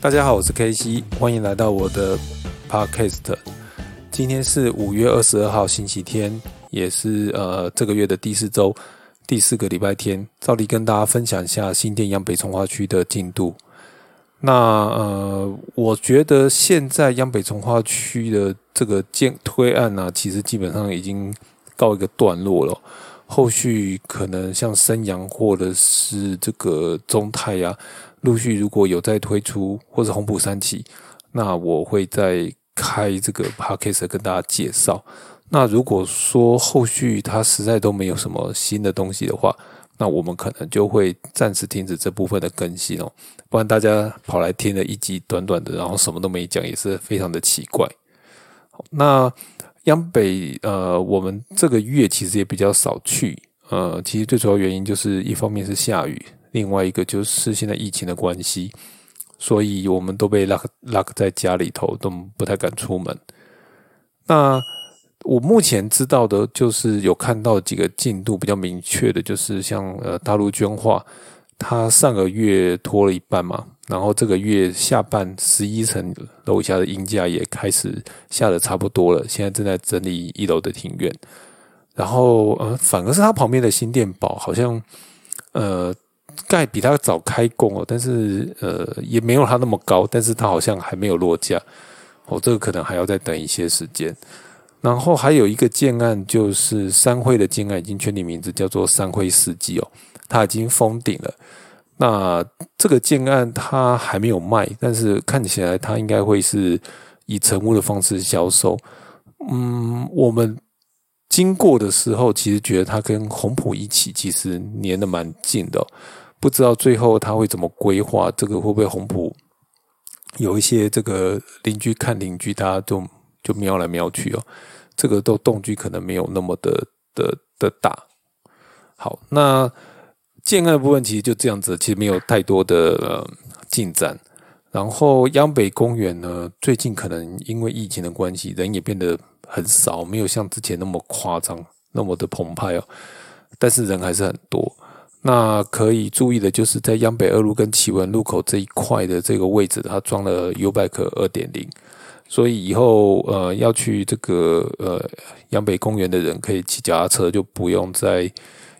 大家好，我是 K C，欢迎来到我的 Podcast。今天是五月二十二号星期天，也是呃这个月的第四周第四个礼拜天。照例跟大家分享一下新店央北从化区的进度。那呃，我觉得现在央北从化区的这个建推案呢，其实基本上已经告一个段落了。后续可能像升阳或者是这个中泰呀。陆续如果有在推出或者红埔三期，那我会再开这个 podcast 跟大家介绍。那如果说后续它实在都没有什么新的东西的话，那我们可能就会暂时停止这部分的更新哦。不然大家跑来听了一集短短的，然后什么都没讲，也是非常的奇怪。那央北呃，我们这个月其实也比较少去，呃，其实最主要原因就是一方面是下雨。另外一个就是现在疫情的关系，所以我们都被 lock lock 在家里头，都不太敢出门。那我目前知道的，就是有看到几个进度比较明确的，就是像呃大陆捐化，它上个月拖了一半嘛，然后这个月下半十一层楼下的阴架也开始下的差不多了，现在正在整理一楼的庭院。然后呃，反而是它旁边的新店堡，好像呃。盖比他早开工哦，但是呃也没有它那么高，但是它好像还没有落价哦，这个可能还要再等一些时间。然后还有一个建案，就是三辉的建案已经确定名字叫做三辉世纪哦，它已经封顶了。那这个建案它还没有卖，但是看起来它应该会是以成屋的方式销售。嗯，我们经过的时候，其实觉得它跟红普一起，其实粘的蛮近的。不知道最后他会怎么规划，这个会不会红普有一些这个邻居看邻居，大家就就瞄来瞄去哦，这个都动居可能没有那么的的的大。好，那建案的部分其实就这样子，其实没有太多的进展。然后央北公园呢，最近可能因为疫情的关系，人也变得很少，没有像之前那么夸张，那么的澎湃哦，但是人还是很多。那可以注意的就是在央北二路跟启文路口这一块的这个位置，它装了 U Bike 二点零，所以以后呃要去这个呃央北公园的人可以骑脚踏车，就不用再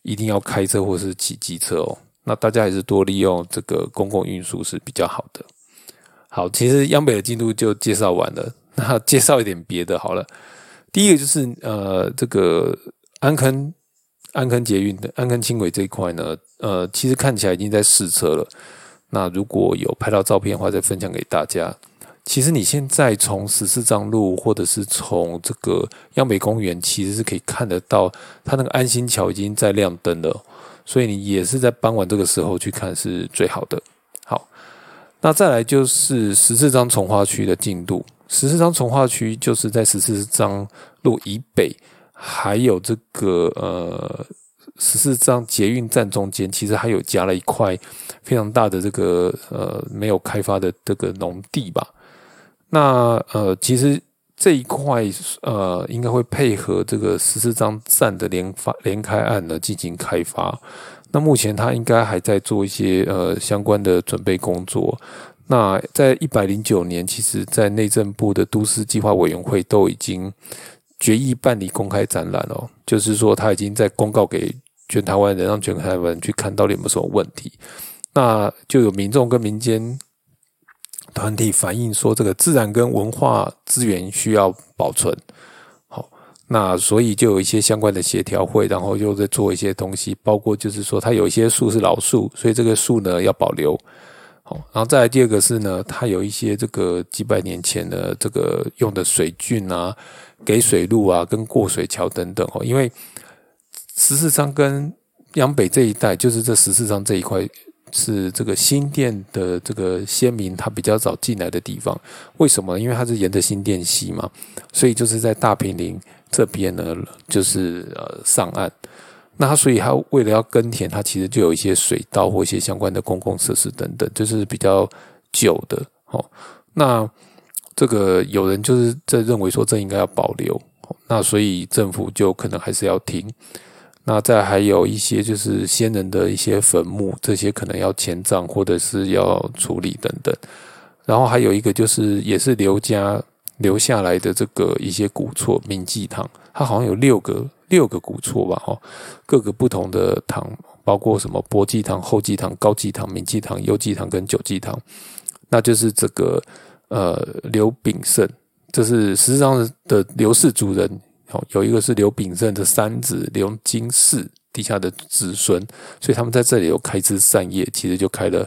一定要开车或是骑机车哦。那大家还是多利用这个公共运输是比较好的。好，其实央北的进度就介绍完了，那介绍一点别的好了。第一个就是呃这个安坑。安坑捷运的安坑轻轨这一块呢，呃，其实看起来已经在试车了。那如果有拍到照片的话，再分享给大家。其实你现在从十四张路，或者是从这个央美公园，其实是可以看得到，它那个安心桥已经在亮灯了。所以你也是在傍晚这个时候去看是最好的。好，那再来就是十四张从化区的进度。十四张从化区就是在十四张路以北。还有这个呃十四张捷运站中间，其实还有加了一块非常大的这个呃没有开发的这个农地吧。那呃其实这一块呃应该会配合这个十四张站的连发连开案呢进行开发。那目前他应该还在做一些呃相关的准备工作。那在一百零九年，其实在内政部的都市计划委员会都已经。决议办理公开展览哦，就是说他已经在公告给全台湾人，让全台湾人去看到底有没有什么问题。那就有民众跟民间团体反映说，这个自然跟文化资源需要保存。好，那所以就有一些相关的协调会，然后又在做一些东西，包括就是说，它有一些树是老树，所以这个树呢要保留。然后再来第二个是呢，它有一些这个几百年前的这个用的水郡啊、给水路啊、跟过水桥等等哦，因为十四章跟央北这一带，就是这十四章这一块是这个新店的这个先民他比较早进来的地方。为什么？因为它是沿着新店溪嘛，所以就是在大平林这边呢，就是呃上岸。那他所以他为了要耕田，他其实就有一些水稻或一些相关的公共设施等等，就是比较久的哦。那这个有人就是在认为说这应该要保留，那所以政府就可能还是要停。那再还有一些就是先人的一些坟墓，这些可能要迁葬或者是要处理等等。然后还有一个就是也是刘家留下来的这个一些古厝明记堂，它好像有六个六个古厝吧，哈，各个不同的堂，包括什么博祭堂、后祭堂、高祭堂、铭记堂、幽祭堂跟九祭堂，那就是这个呃刘炳胜，这是实际上的刘氏族人。有一个是刘炳胜的三子刘金氏底下的子孙，所以他们在这里有开枝散叶，其实就开了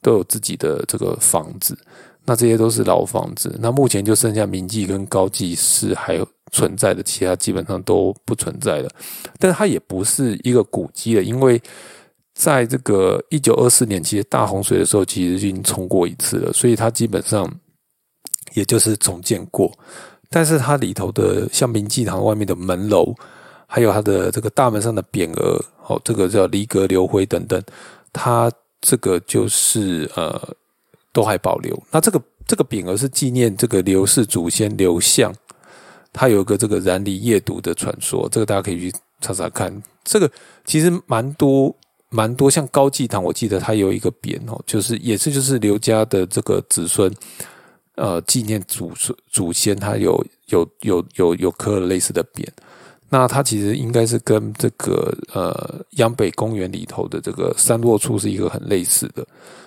都有自己的这个房子。那这些都是老房子，那目前就剩下明记跟高记是还存在的，其他基本上都不存在了。但是它也不是一个古迹了，因为在这个一九二四年其实大洪水的时候，其实已经冲过一次了，所以它基本上也就是重建过。但是它里头的像明记堂外面的门楼，还有它的这个大门上的匾额，哦，这个叫离阁留辉等等，它这个就是呃都还保留。那这个这个匾额是纪念这个刘氏祖先刘向，他有一个这个燃离夜读的传说，这个大家可以去查查看。这个其实蛮多蛮多，像高祭堂，我记得他有一个匾哦，就是也是就是刘家的这个子孙。呃，纪念祖祖先，他有有有有有刻了类似的匾，那它其实应该是跟这个呃央北公园里头的这个山落处是一个很类似的，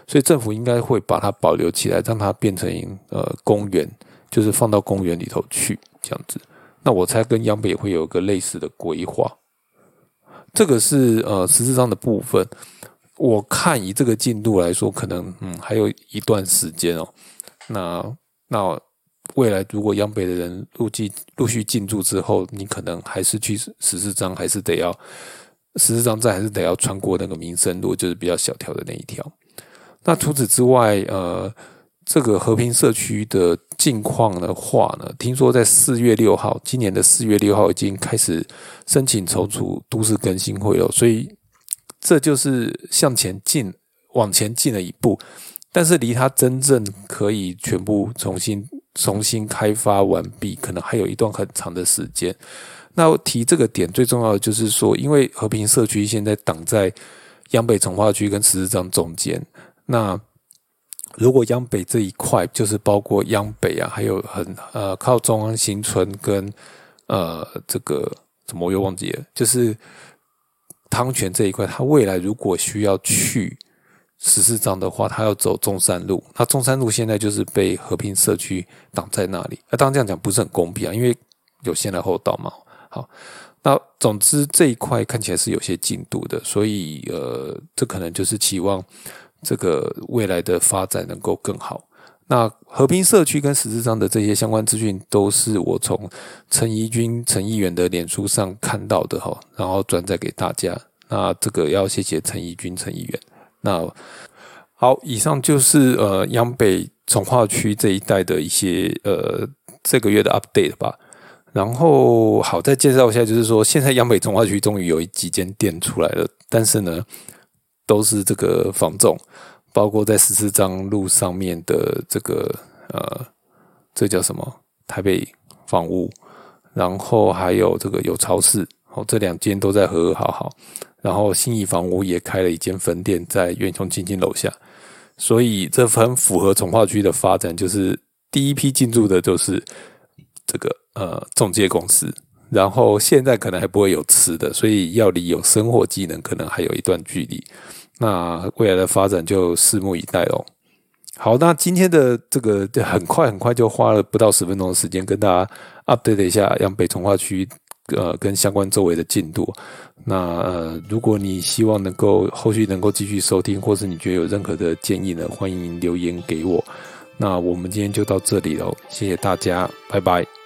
所以政府应该会把它保留起来，让它变成呃公园，就是放到公园里头去这样子。那我猜跟央北会有一个类似的规划。这个是呃实质上的部分，我看以这个进度来说，可能嗯还有一段时间哦。那那未来如果央北的人陆续陆续进驻之后，你可能还是去十四张，还是得要十四张站，还是得要穿过那个民生路，就是比较小条的那一条。那除此之外，呃，这个和平社区的近况的话呢，听说在四月六号，今年的四月六号已经开始申请筹组都市更新会了，所以这就是向前进，往前进了一步。但是离它真正可以全部重新重新开发完毕，可能还有一段很长的时间。那提这个点最重要的就是说，因为和平社区现在挡在央北从化区跟十字章中间。那如果央北这一块，就是包括央北啊，还有很呃靠中央新村跟呃这个怎么我又忘记了，就是汤泉这一块，它未来如果需要去。十四章的话，他要走中山路，那中山路现在就是被和平社区挡在那里。那当然这样讲不是很公平啊，因为有先来后到嘛。好，那总之这一块看起来是有些进度的，所以呃，这可能就是期望这个未来的发展能够更好。那和平社区跟十四章的这些相关资讯，都是我从陈怡君陈议员的脸书上看到的哈，然后转载给大家。那这个要谢谢陈怡君陈议员。那好，以上就是呃央北从化区这一带的一些呃这个月的 update 吧。然后好，再介绍一下，就是说现在央北从化区终于有几间店出来了，但是呢都是这个房仲，包括在十四张路上面的这个呃这叫什么台北房屋，然后还有这个有超市，哦这两间都在和和好好。然后新义房屋也开了一间分店在远雄青青楼下，所以这很符合从化区的发展。就是第一批进驻的就是这个呃中介公司，然后现在可能还不会有吃的，所以要离有生活技能可能还有一段距离。那未来的发展就拭目以待喽。好，那今天的这个很快很快就花了不到十分钟的时间跟大家 update 一下让北从化区呃跟相关周围的进度。那呃，如果你希望能够后续能够继续收听，或是你觉得有任何的建议呢，欢迎留言给我。那我们今天就到这里喽，谢谢大家，拜拜。